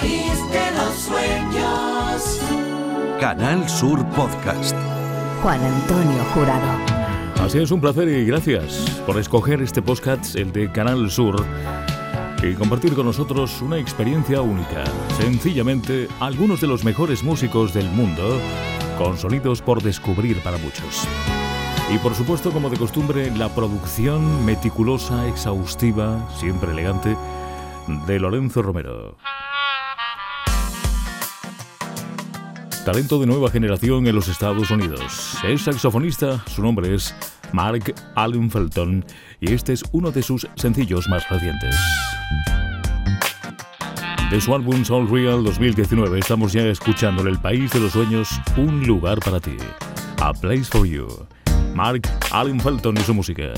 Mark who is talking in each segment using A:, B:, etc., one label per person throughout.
A: país de los sueños.
B: Canal Sur Podcast.
C: Juan Antonio Jurado.
D: Así es, un placer y gracias por escoger este podcast, el de Canal Sur, y compartir con nosotros una experiencia única. Sencillamente, algunos de los mejores músicos del mundo, con sonidos por descubrir para muchos. Y por supuesto, como de costumbre, la producción meticulosa, exhaustiva, siempre elegante, de Lorenzo Romero. Talento de nueva generación en los Estados Unidos. Es saxofonista, su nombre es Mark Allen Felton y este es uno de sus sencillos más recientes. De su álbum Soul Real 2019 estamos ya escuchando El País de los Sueños, Un Lugar para Ti. A Place for You. Mark Allen Felton y su música.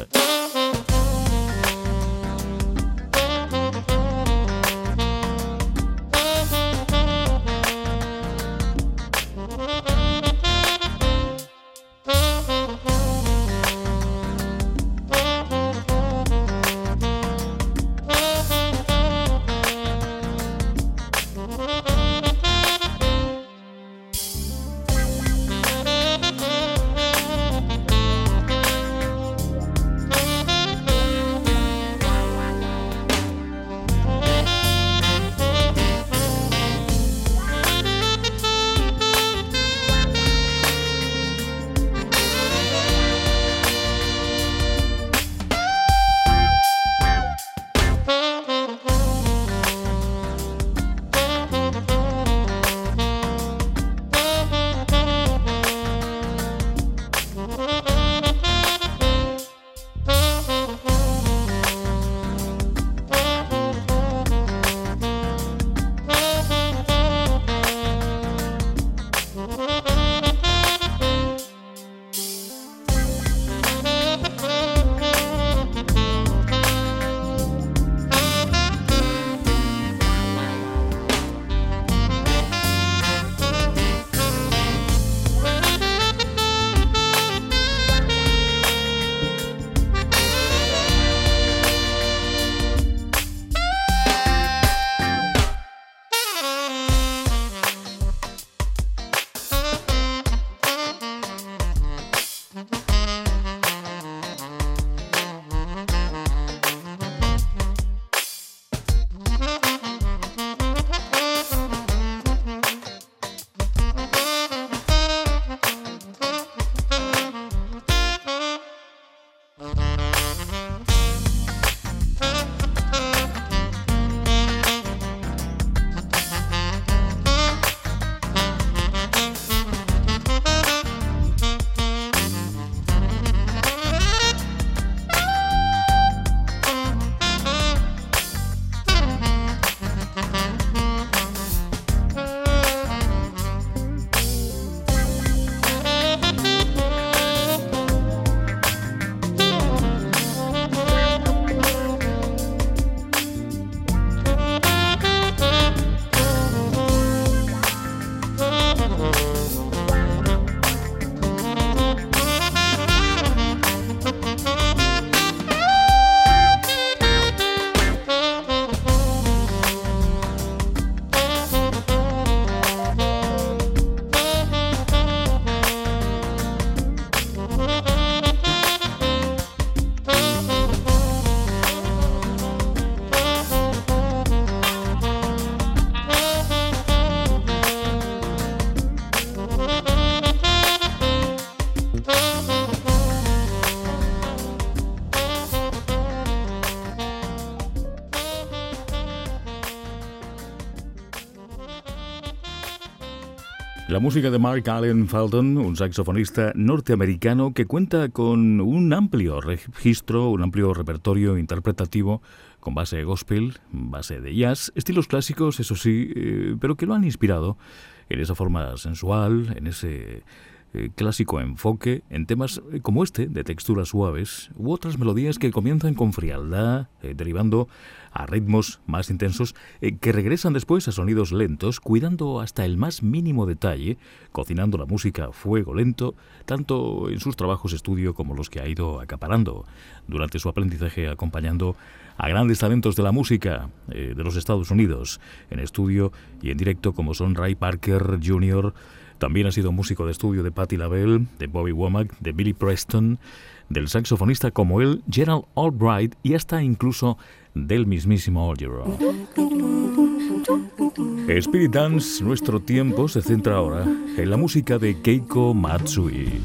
D: La música de Mark Allen Felton, un saxofonista norteamericano que cuenta con un amplio registro, un amplio repertorio interpretativo con base gospel, base de jazz, estilos clásicos, eso sí, eh, pero que lo han inspirado en esa forma sensual, en ese eh, clásico enfoque en temas eh, como este, de texturas suaves, u otras melodías que comienzan con frialdad, eh, derivando a ritmos más intensos, que regresan después a sonidos lentos, cuidando hasta el más mínimo detalle, cocinando la música a fuego lento, tanto en sus trabajos estudio como los que ha ido acaparando durante su aprendizaje acompañando a grandes talentos de la música de los Estados Unidos, en estudio y en directo como son Ray Parker Jr., también ha sido músico de estudio de Patti LaBelle, de Bobby Womack, de Billy Preston, del saxofonista como él, Gerald Albright y hasta incluso del mismísimo Olgero. Spirit Dance, nuestro tiempo se centra ahora en la música de Keiko Matsui.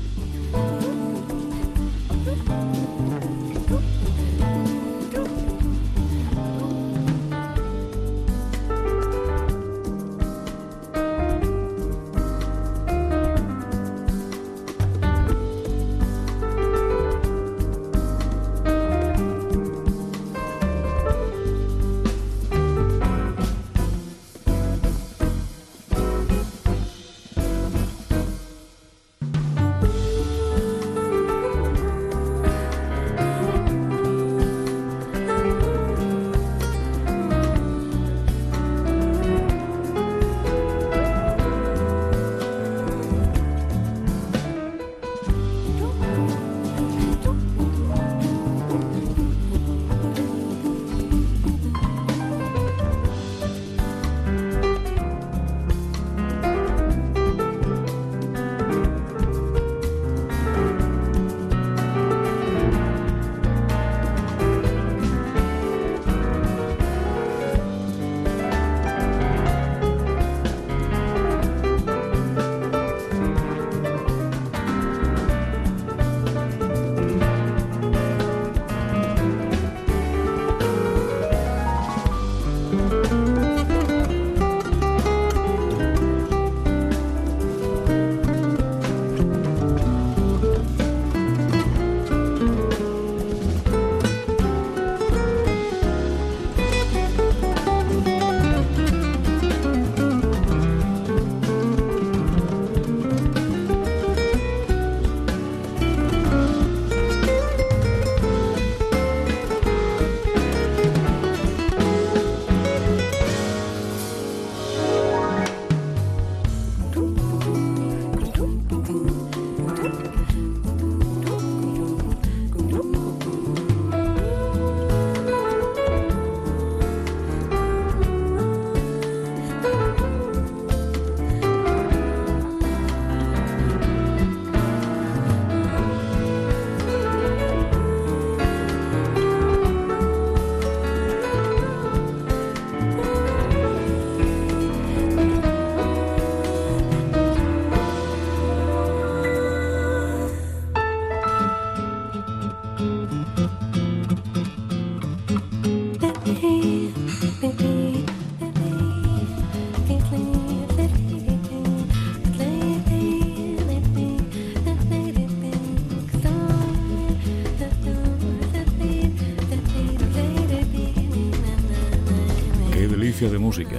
D: De música.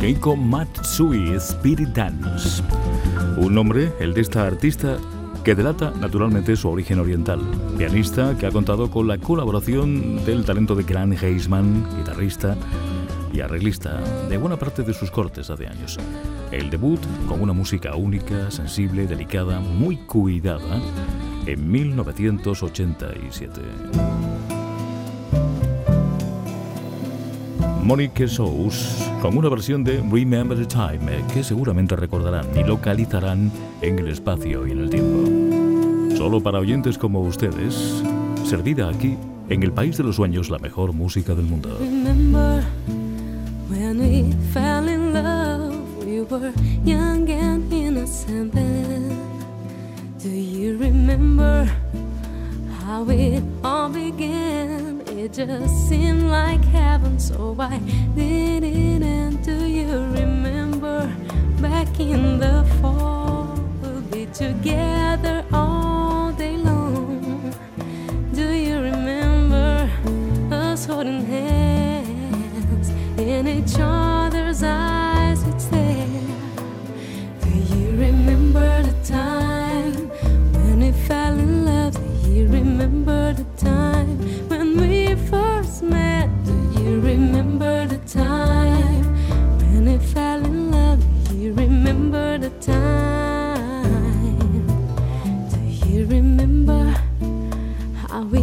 D: Keiko Matsui Spirit Dance. Un nombre, el de esta artista, que delata naturalmente su origen oriental. Pianista que ha contado con la colaboración del talento de Grant Heisman, guitarrista y arreglista de buena parte de sus cortes hace años. El debut con una música única, sensible, delicada, muy cuidada, en 1987. Monique Sous con una versión de Remember the Time eh, que seguramente recordarán y localizarán en el espacio y en el tiempo. Solo para oyentes como ustedes, servida aquí en el país de los sueños la mejor música del mundo.
E: Remember when we fell in love, we were young and innocent. Do you remember how it all began? Just seemed like heaven, so why did it end? Do you remember back in the fall? We'll be together all day long. Do you remember us holding hands in each other's time. Do you remember how we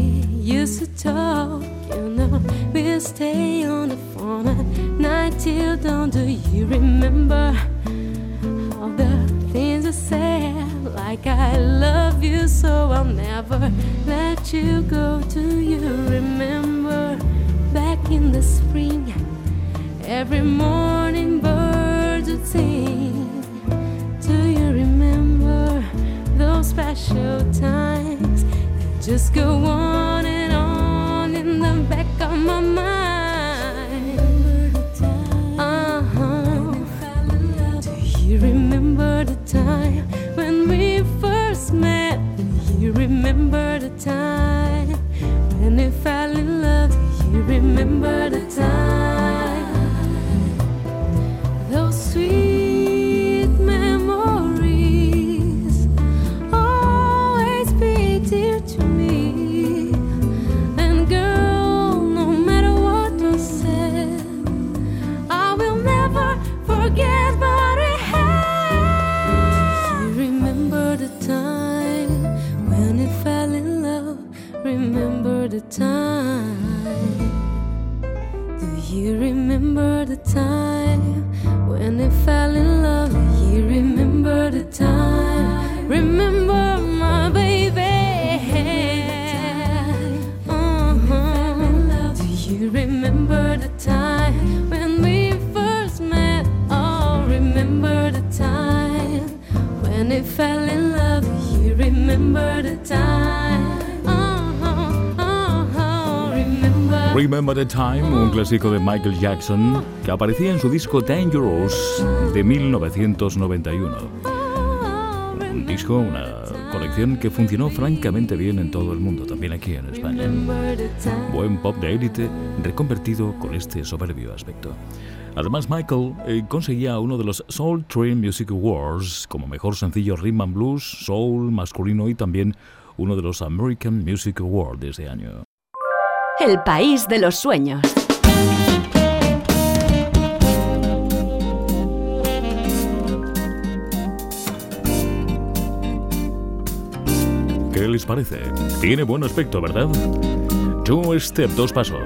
E: used to talk? You know, we'll stay on the phone at night till dawn. Do you remember all the things I said? Like, I love you, so I'll never let you go. Do you remember back in the spring? Every morning Let's go on?
D: Clásico de Michael Jackson que aparecía en su disco Dangerous de 1991. Un disco, una colección que funcionó francamente bien en todo el mundo, también aquí en España. Buen pop de élite reconvertido con este soberbio aspecto. Además, Michael eh, conseguía uno de los Soul Train Music Awards como mejor sencillo Rhythm and Blues, Soul masculino y también uno de los American Music Awards de ese año.
C: El país de los sueños.
D: ¿Qué les parece? Tiene buen aspecto, ¿verdad? Two Step, dos pasos.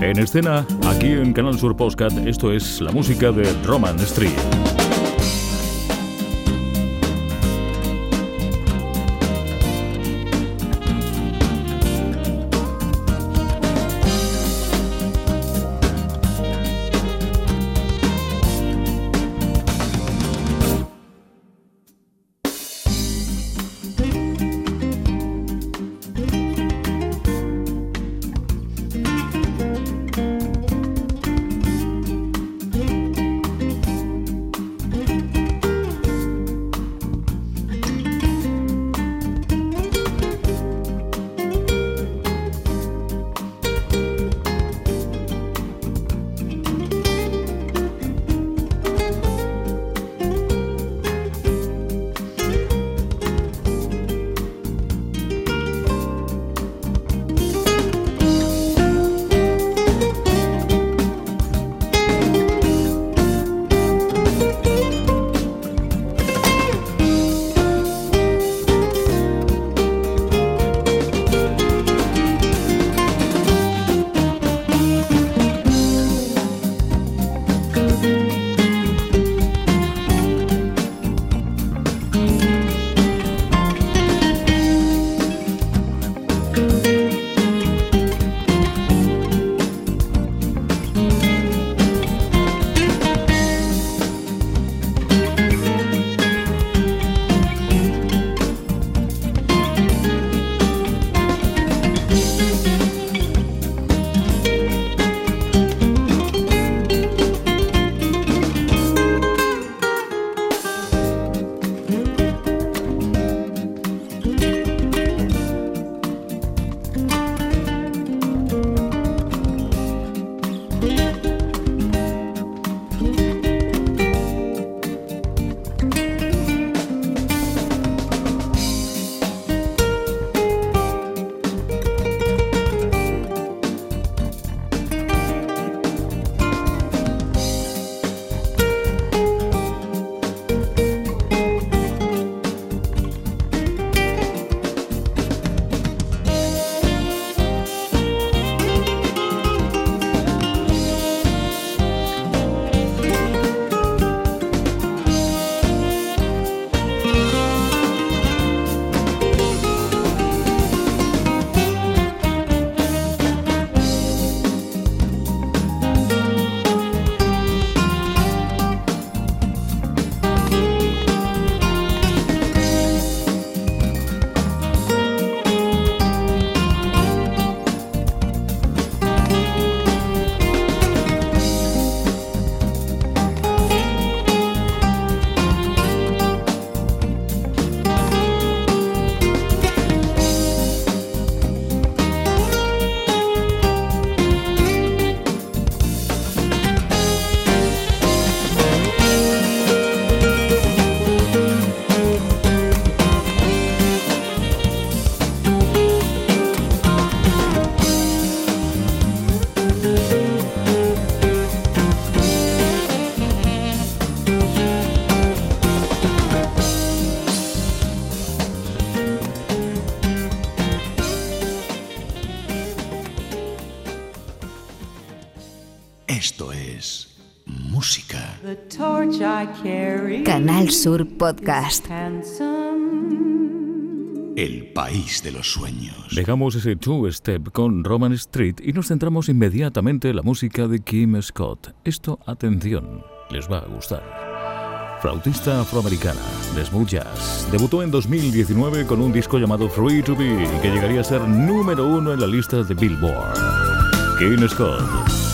D: En escena, aquí en Canal Sur Postcat, esto es la música de Roman Street.
C: Sur Podcast.
B: El país de los sueños.
D: Dejamos ese two-step con Roman Street y nos centramos inmediatamente en la música de Kim Scott. Esto, atención, les va a gustar. Flautista afroamericana de smooth jazz, debutó en 2019 con un disco llamado Free to Be que llegaría a ser número uno en la lista de Billboard. Kim Scott.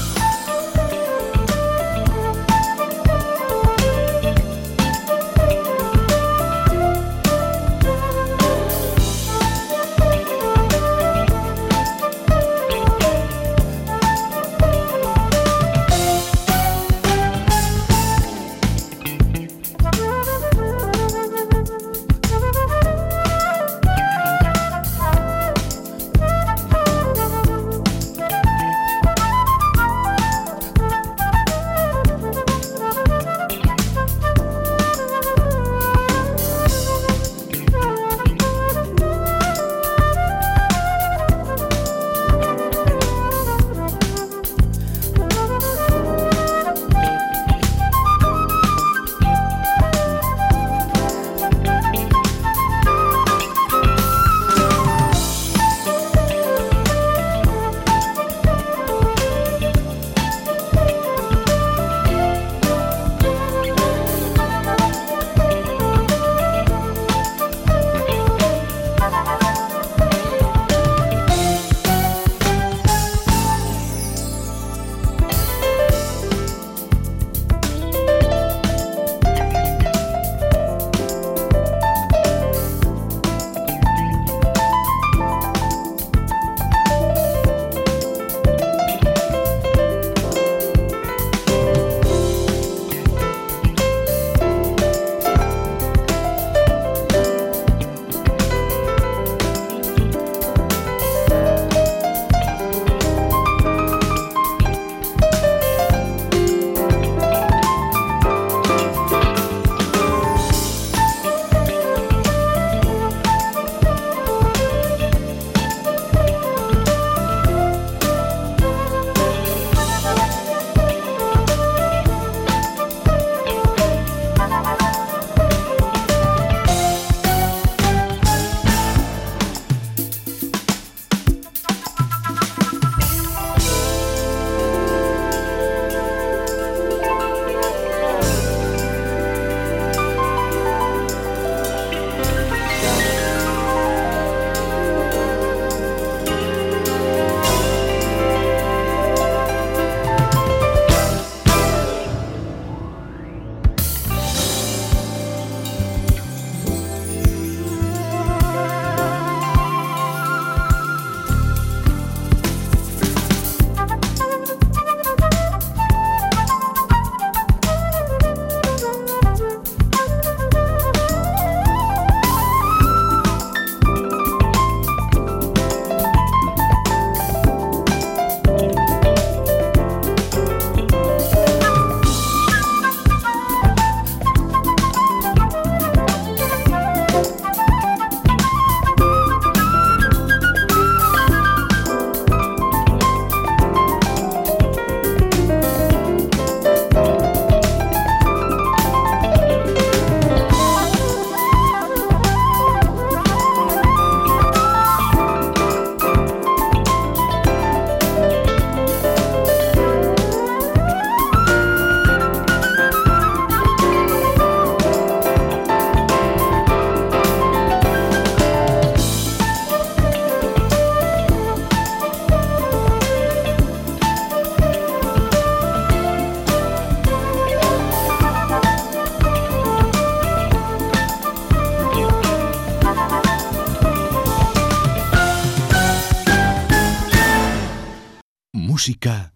B: Música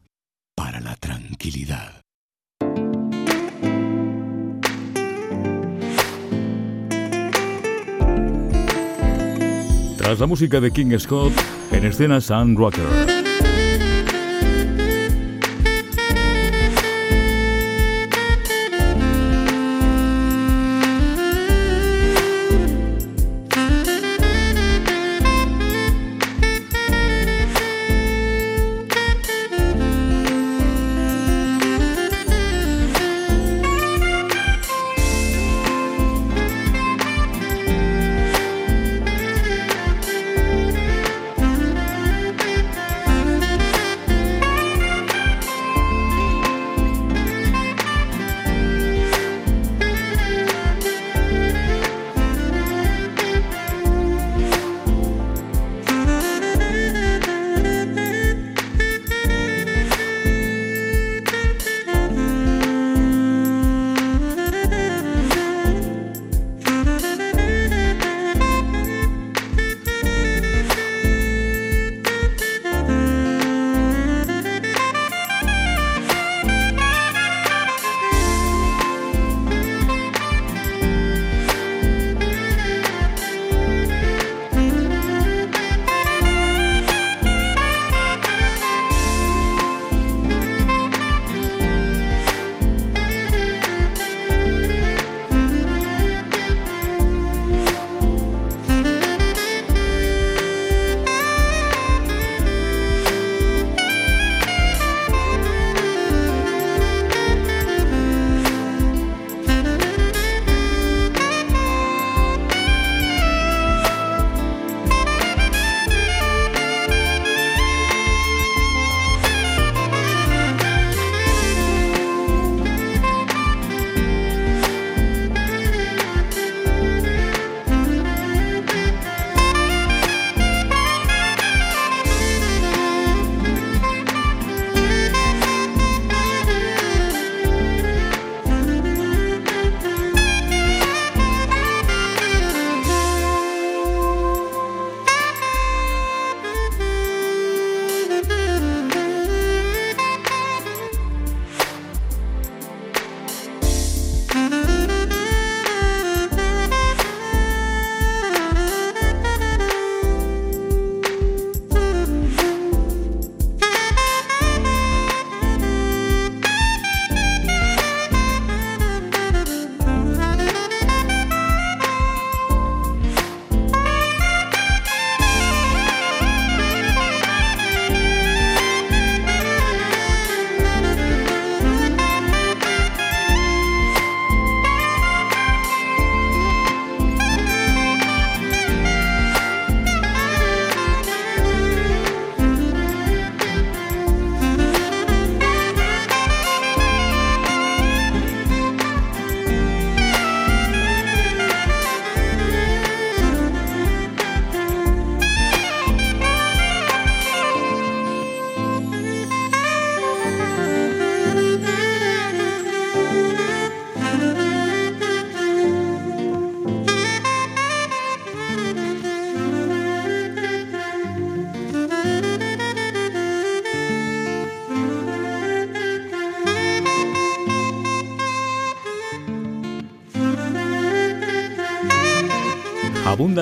B: para la tranquilidad.
D: Tras la música de King Scott, en escena Sun Rocker.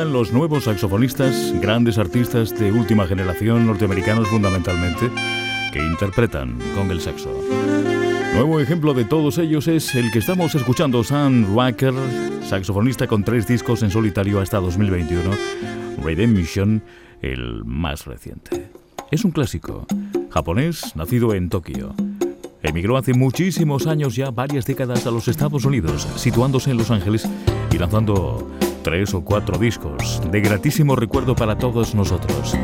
F: Los nuevos saxofonistas, grandes artistas de última generación norteamericanos fundamentalmente, que interpretan con el saxo. Nuevo ejemplo de todos ellos es el que estamos escuchando, Sam Wacker, saxofonista con tres discos en solitario hasta 2021, Redemption, el más reciente. Es un clásico, japonés, nacido en Tokio. Emigró hace muchísimos años ya, varias décadas, a los Estados Unidos, situándose en Los Ángeles y lanzando tres o cuatro discos de gratísimo recuerdo para todos nosotros.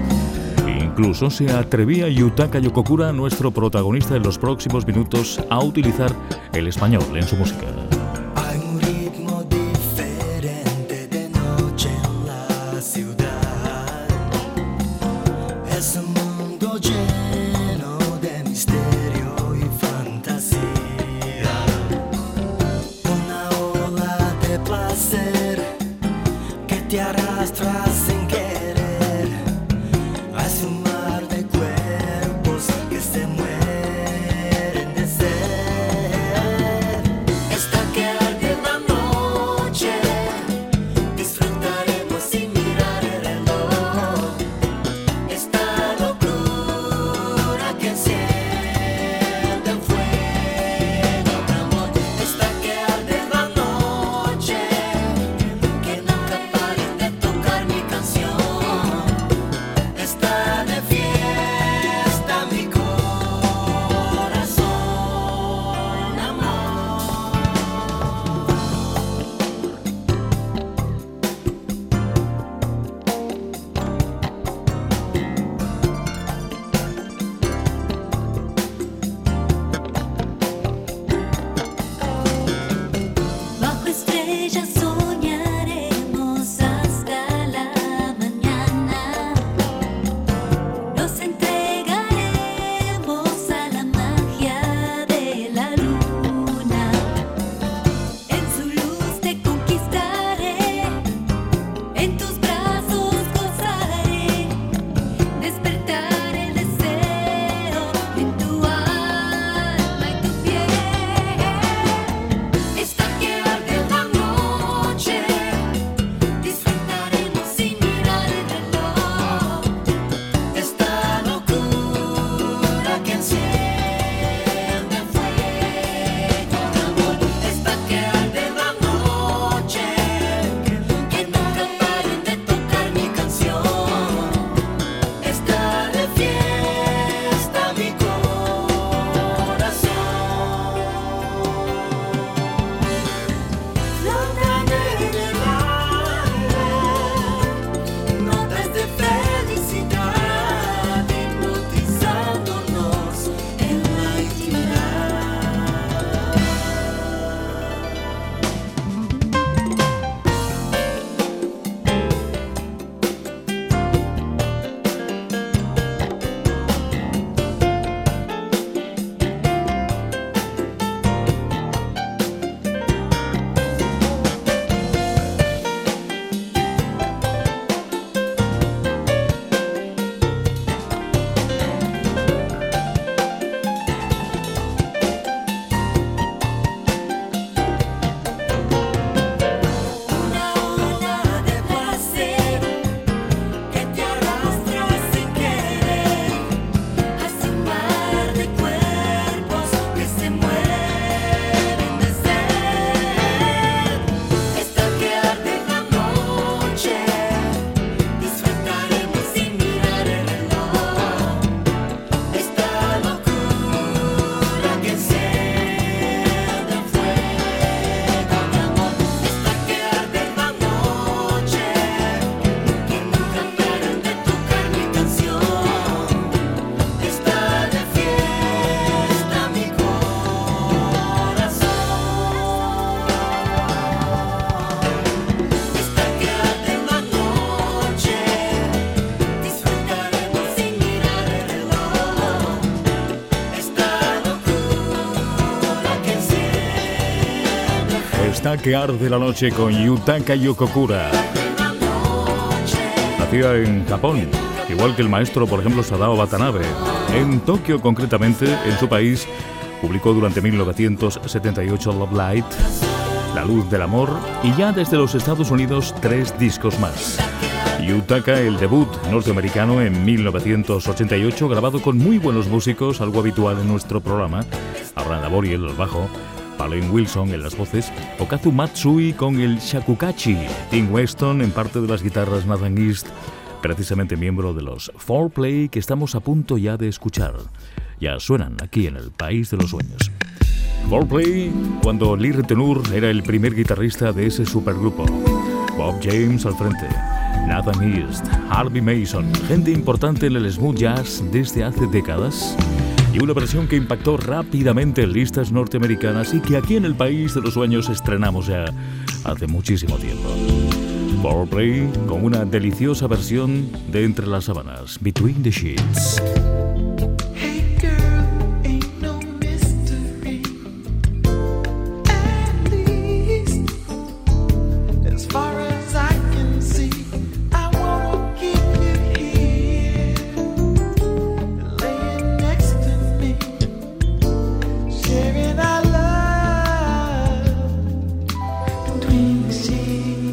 F: Incluso se atrevía Yutaka Yokokura, nuestro protagonista en los próximos minutos, a utilizar el español en su música. Arde la noche con Yutaka Yokokura. Nacía en Japón, igual que el maestro, por ejemplo, Sadao Watanabe. En Tokio, concretamente, en su país, publicó durante 1978 Love Light,
D: La Luz del Amor y ya desde los Estados Unidos tres discos más. Yutaka, el debut norteamericano en 1988, grabado con muy buenos músicos, algo habitual en nuestro programa. Abraham Laboriel, el bajo, Pauline Wilson en las voces, Okazu Matsui con el shakukachi, Tim Weston en parte de las guitarras Nathan East, precisamente miembro de los Foreplay que estamos a punto ya de escuchar. Ya suenan aquí en el País de los Sueños. Foreplay, cuando Lee Retenur era el primer guitarrista de ese supergrupo. Bob James al frente. Nathan East, Harvey Mason, gente importante en el smooth jazz desde hace décadas y una versión que impactó rápidamente en listas norteamericanas y que aquí en el país de los sueños estrenamos ya hace muchísimo tiempo. Foreplay con una deliciosa versión de Entre las Sábanas, Between the Sheets. see.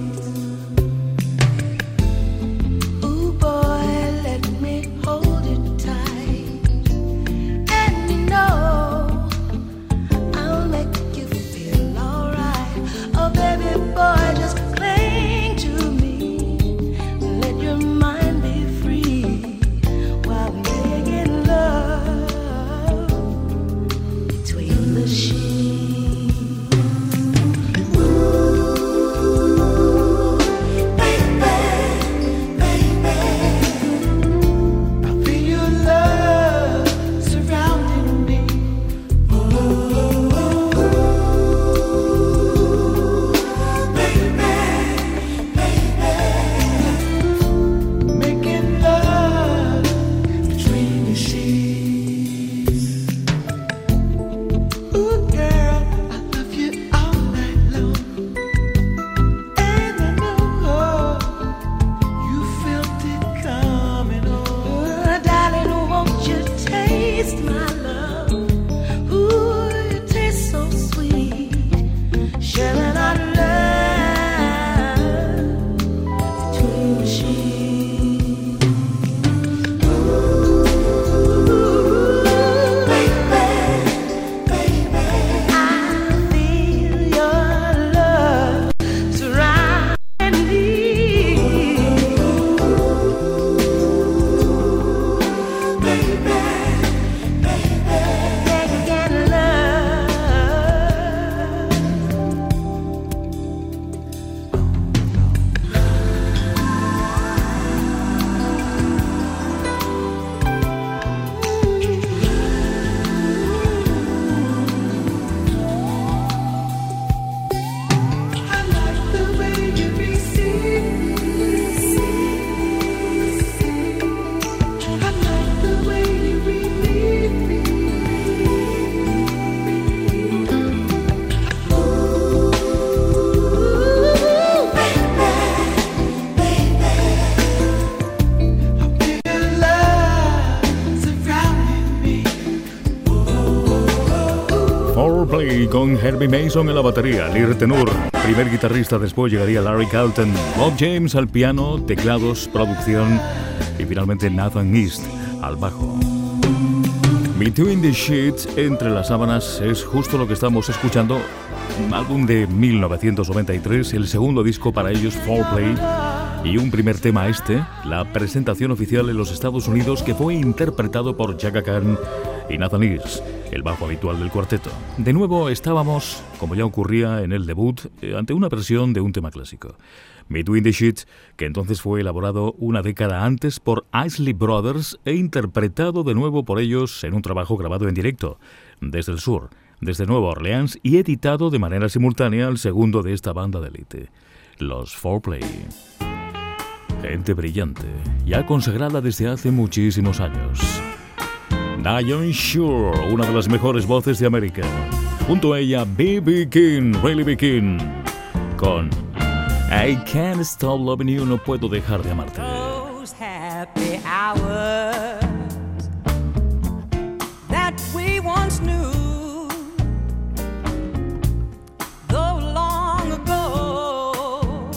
D: Con Herbie Mason en la batería, Lee Tenur, primer guitarrista, después llegaría Larry Carlton, Bob James al piano, teclados, producción y finalmente Nathan East al bajo. Between the Sheets, entre las sábanas, es justo lo que estamos escuchando, un álbum de 1993, el segundo disco para ellos, Foreplay, y un primer tema este, la presentación oficial en los Estados Unidos que fue interpretado por Chaka Khan y Nathan East el bajo habitual del cuarteto. De nuevo estábamos, como ya ocurría en el debut, eh, ante una versión de un tema clásico. Between the Sheets, que entonces fue elaborado una década antes por Isley Brothers e interpretado de nuevo por ellos en un trabajo grabado en directo, desde el sur, desde Nueva Orleans y editado de manera simultánea al segundo de esta banda de élite, los Foreplay. Gente brillante, ya consagrada desde hace muchísimos años. Nayon Shure, una de las mejores voces de América. Junto a ella, B.B. King, Rayleigh King, con I Can't Stop Loving You, no puedo dejar de amarte.
A: Those happy hours that we once knew. Oh long
G: ago.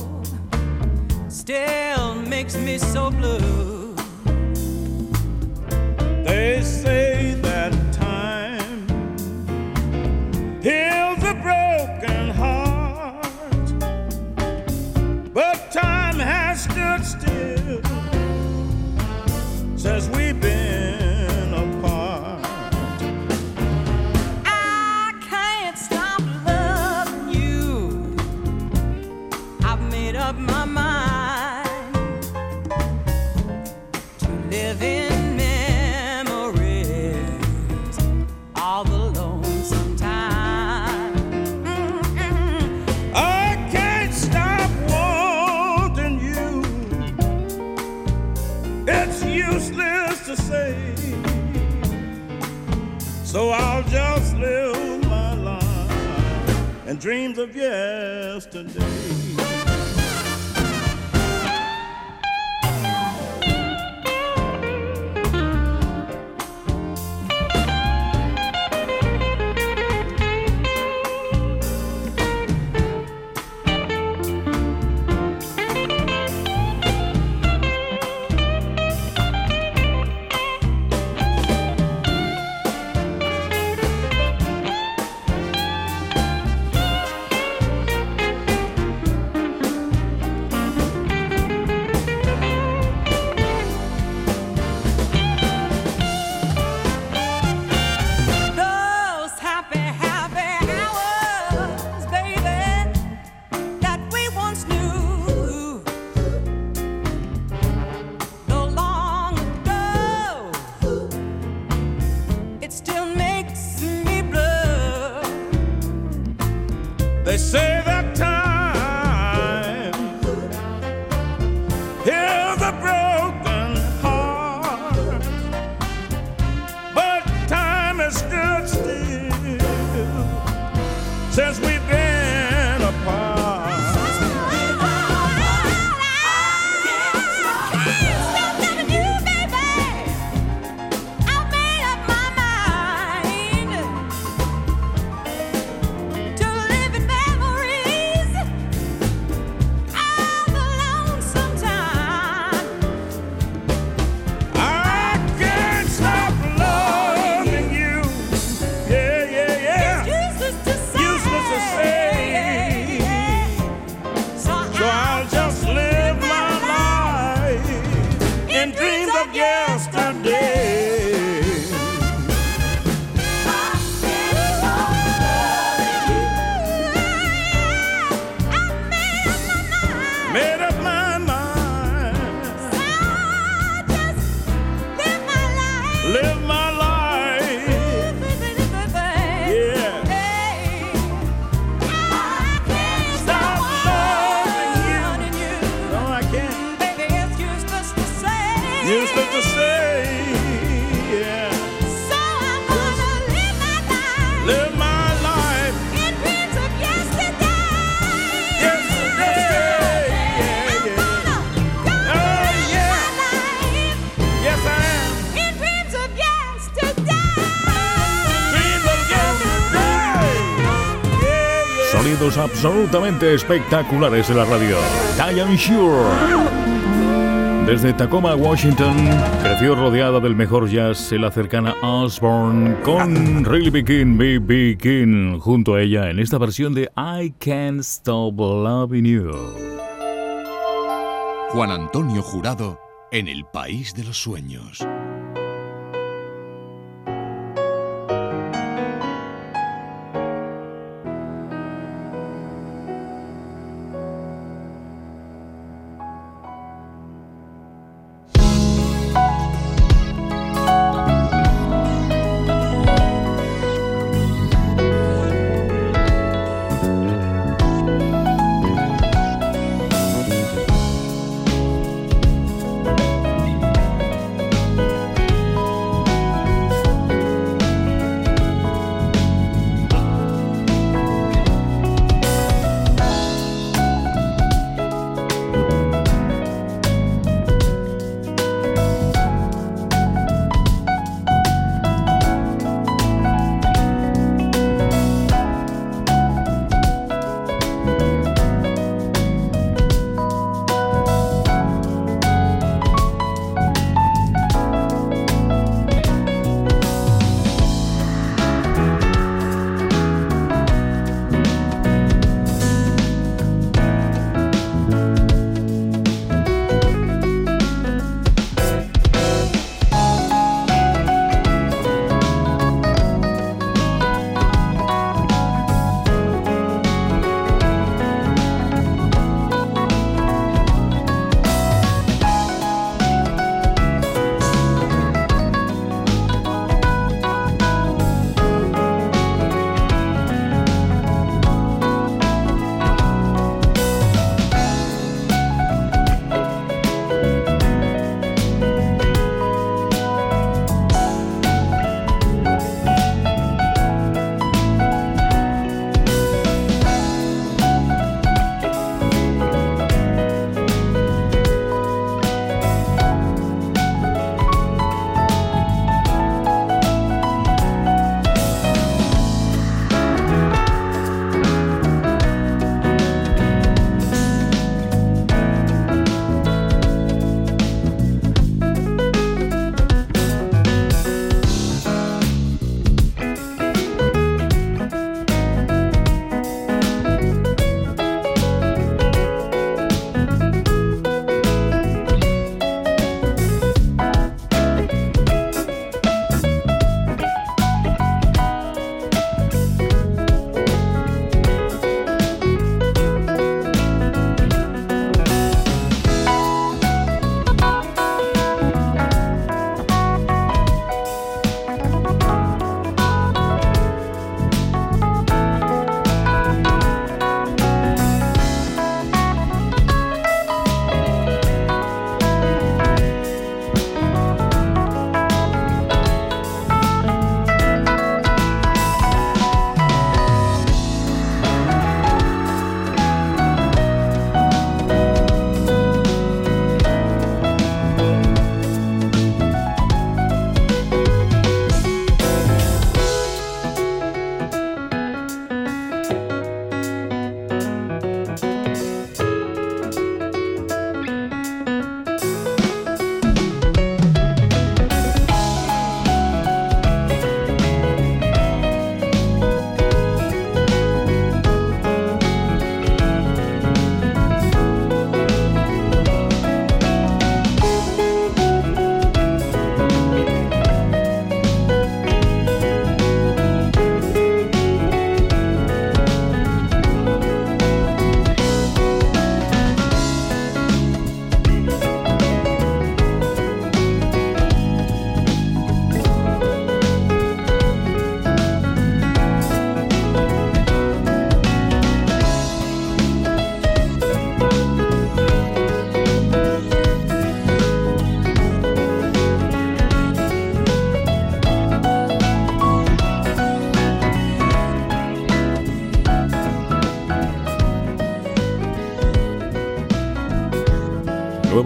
G: Still makes me
H: so blue. stood still. Says
A: we absolutamente espectaculares en la radio. Diane Shure. Desde Tacoma, Washington, creció rodeada del mejor jazz en la cercana Osborne con Riley Bikin, B.B. King, junto a ella en esta versión de I Can't Stop Loving You.
B: Juan Antonio Jurado en el País de los Sueños.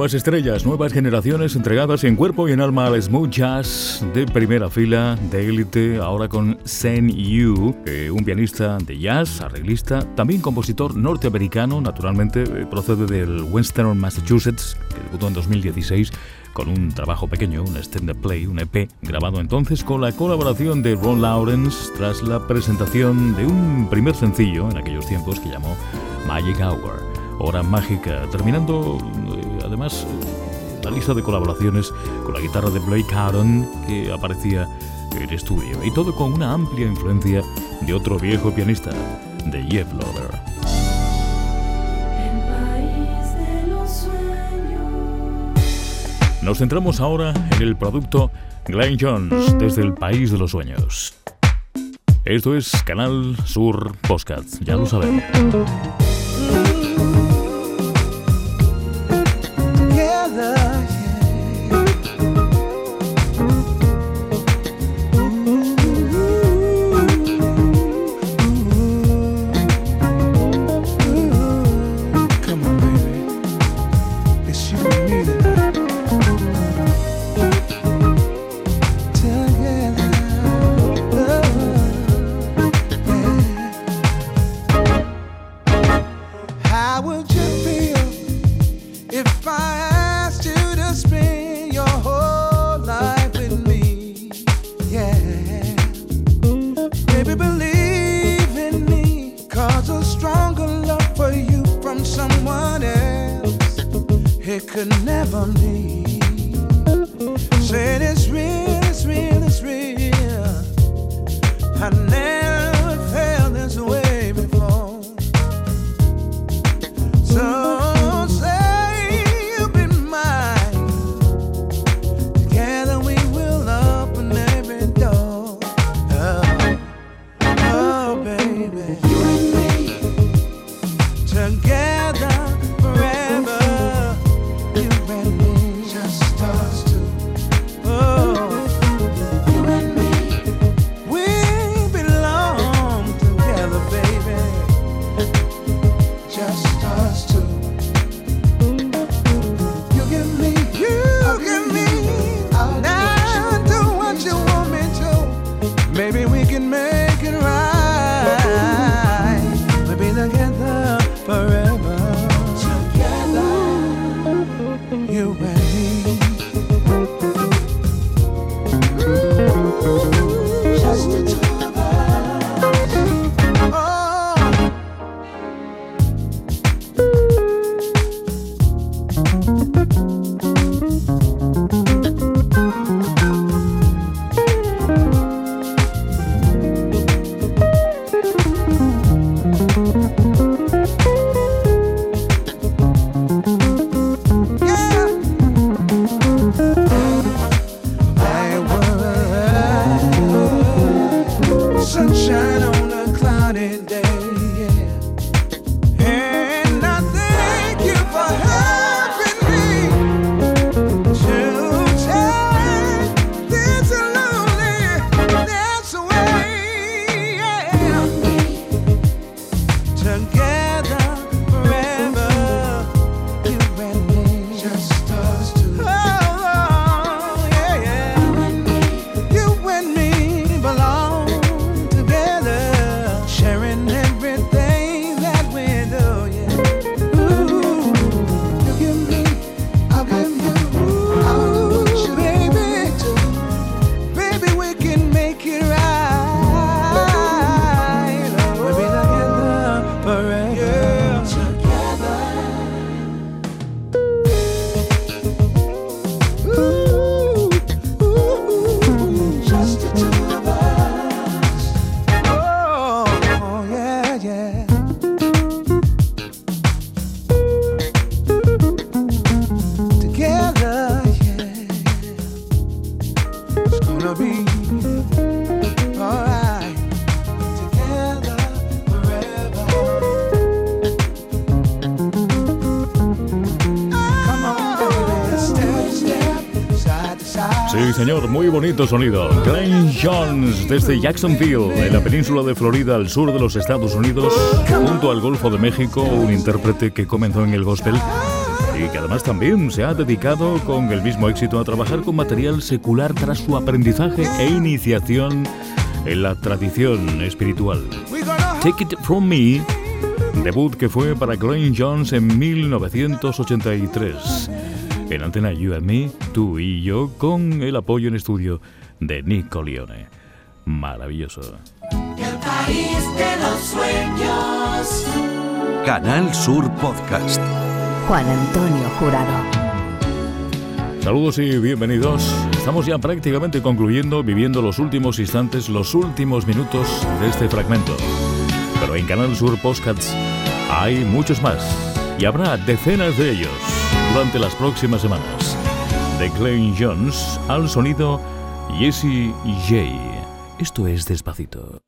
I: Nuevas estrellas, nuevas generaciones entregadas en cuerpo y en alma al smooth jazz de primera fila, de élite, ahora con Sen Yu, eh, un pianista de jazz, arreglista, también compositor norteamericano, naturalmente eh, procede del Western Massachusetts, que debutó en 2016 con un trabajo pequeño, un extended play, un EP, grabado entonces con la colaboración de Ron Lawrence tras la presentación de un primer sencillo en aquellos tiempos que llamó Magic Hour. Hora mágica, terminando eh, además la lista de colaboraciones con la guitarra de Blake Aaron que aparecía en estudio y todo con una amplia influencia de otro viejo pianista, de Jeff Lover. Nos centramos ahora en el producto Glenn Jones desde el País de los Sueños. Esto es Canal Sur Postcats, ya lo sabemos. Bonito sonido. Glenn Jones desde Jacksonville, en la península de Florida, al sur de los Estados Unidos, junto al Golfo de México, un intérprete que comenzó en el gospel
D: y que además también se ha dedicado con el mismo éxito a trabajar con material secular tras su aprendizaje e iniciación en la tradición espiritual. Take It From Me, debut que fue para Glenn Jones en 1983. En antena You and Me, tú y yo, con el apoyo en estudio de Nico Leone. Maravilloso.
A: El país de los sueños.
B: Canal Sur Podcast.
C: Juan Antonio Jurado.
D: Saludos y bienvenidos. Estamos ya prácticamente concluyendo, viviendo los últimos instantes, los últimos minutos de este fragmento. Pero en Canal Sur Podcasts hay muchos más y habrá decenas de ellos durante las próximas semanas. De Clayton Jones al sonido Jesse J. Esto es despacito.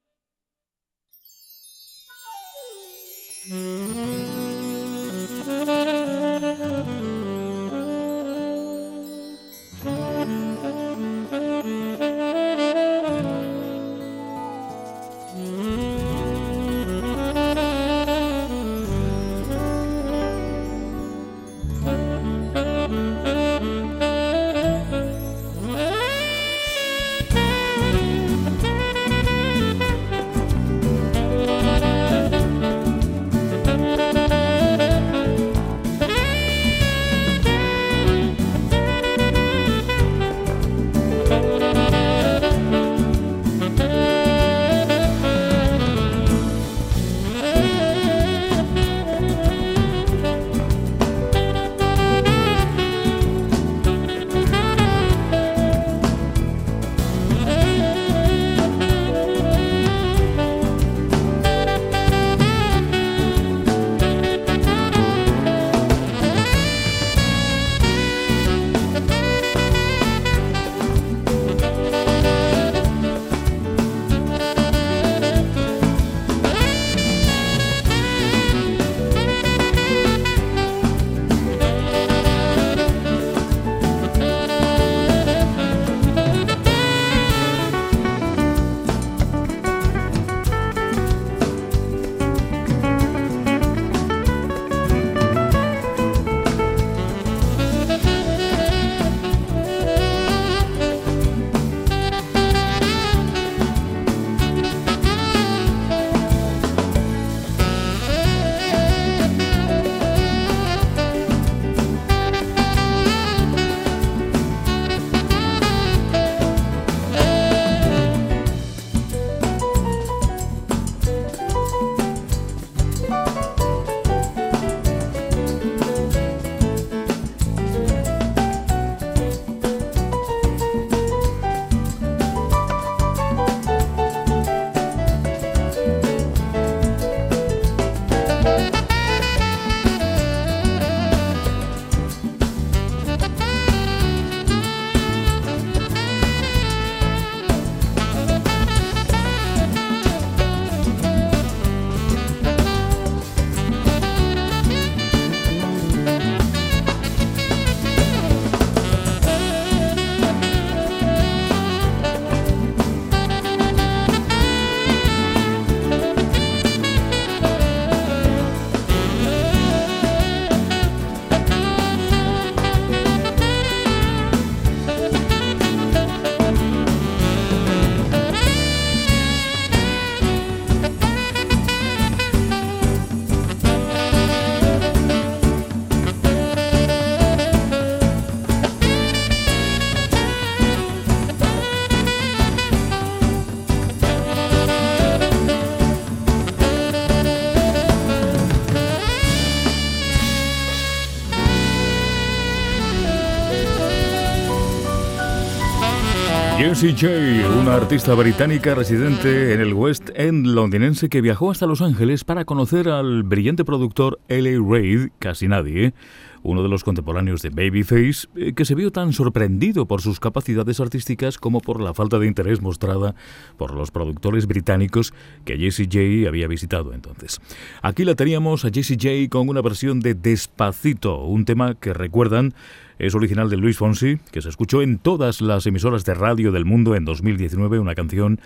D: Jessie J, una artista británica residente en el West End londinense que viajó hasta Los Ángeles para conocer al brillante productor L.A. Reid, casi nadie, uno de los contemporáneos de Babyface, eh, que se vio tan sorprendido por sus capacidades artísticas como por la falta de interés mostrada por los productores británicos que Jessie J había visitado entonces. Aquí la teníamos a Jessie J con una versión de Despacito, un tema que recuerdan es original de Luis Fonsi, que se escuchó en todas las emisoras de radio del mundo en 2019, una canción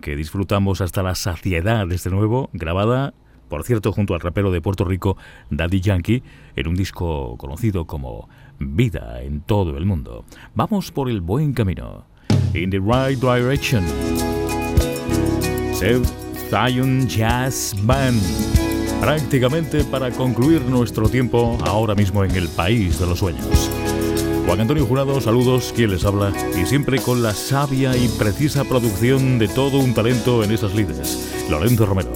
D: que disfrutamos hasta la saciedad, desde nuevo, grabada por cierto, junto al rapero de Puerto Rico, Daddy Yankee, en un disco conocido como Vida en todo el mundo. Vamos por el buen camino. In the right direction. Zion Jazz Band. Prácticamente para concluir nuestro tiempo ahora mismo en el país de los sueños. Juan Antonio Jurado, saludos, quien les habla, y siempre con la sabia y precisa producción de todo un talento en esas líderes. Lorenzo Romero.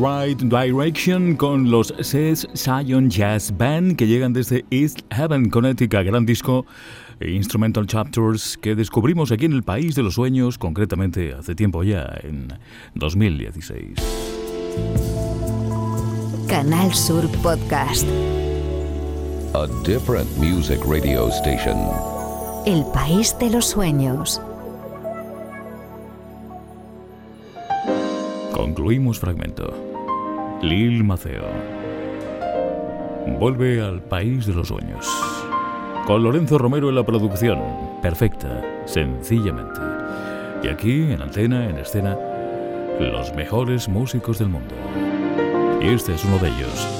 D: Right Direction con los Seth Zion Jazz Band que llegan desde East Haven, Connecticut, gran disco e Instrumental Chapters que descubrimos aquí en el País de los Sueños, concretamente hace tiempo ya, en 2016.
C: Canal Sur Podcast.
B: A different music radio station.
C: El País de los Sueños.
D: Concluimos fragmento. Lil Maceo. Vuelve al país de los sueños. Con Lorenzo Romero en la producción. Perfecta, sencillamente. Y aquí, en antena, en escena, los mejores músicos del mundo. Y este es uno de ellos.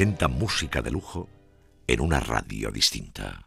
B: Presenta música de lujo en una radio distinta.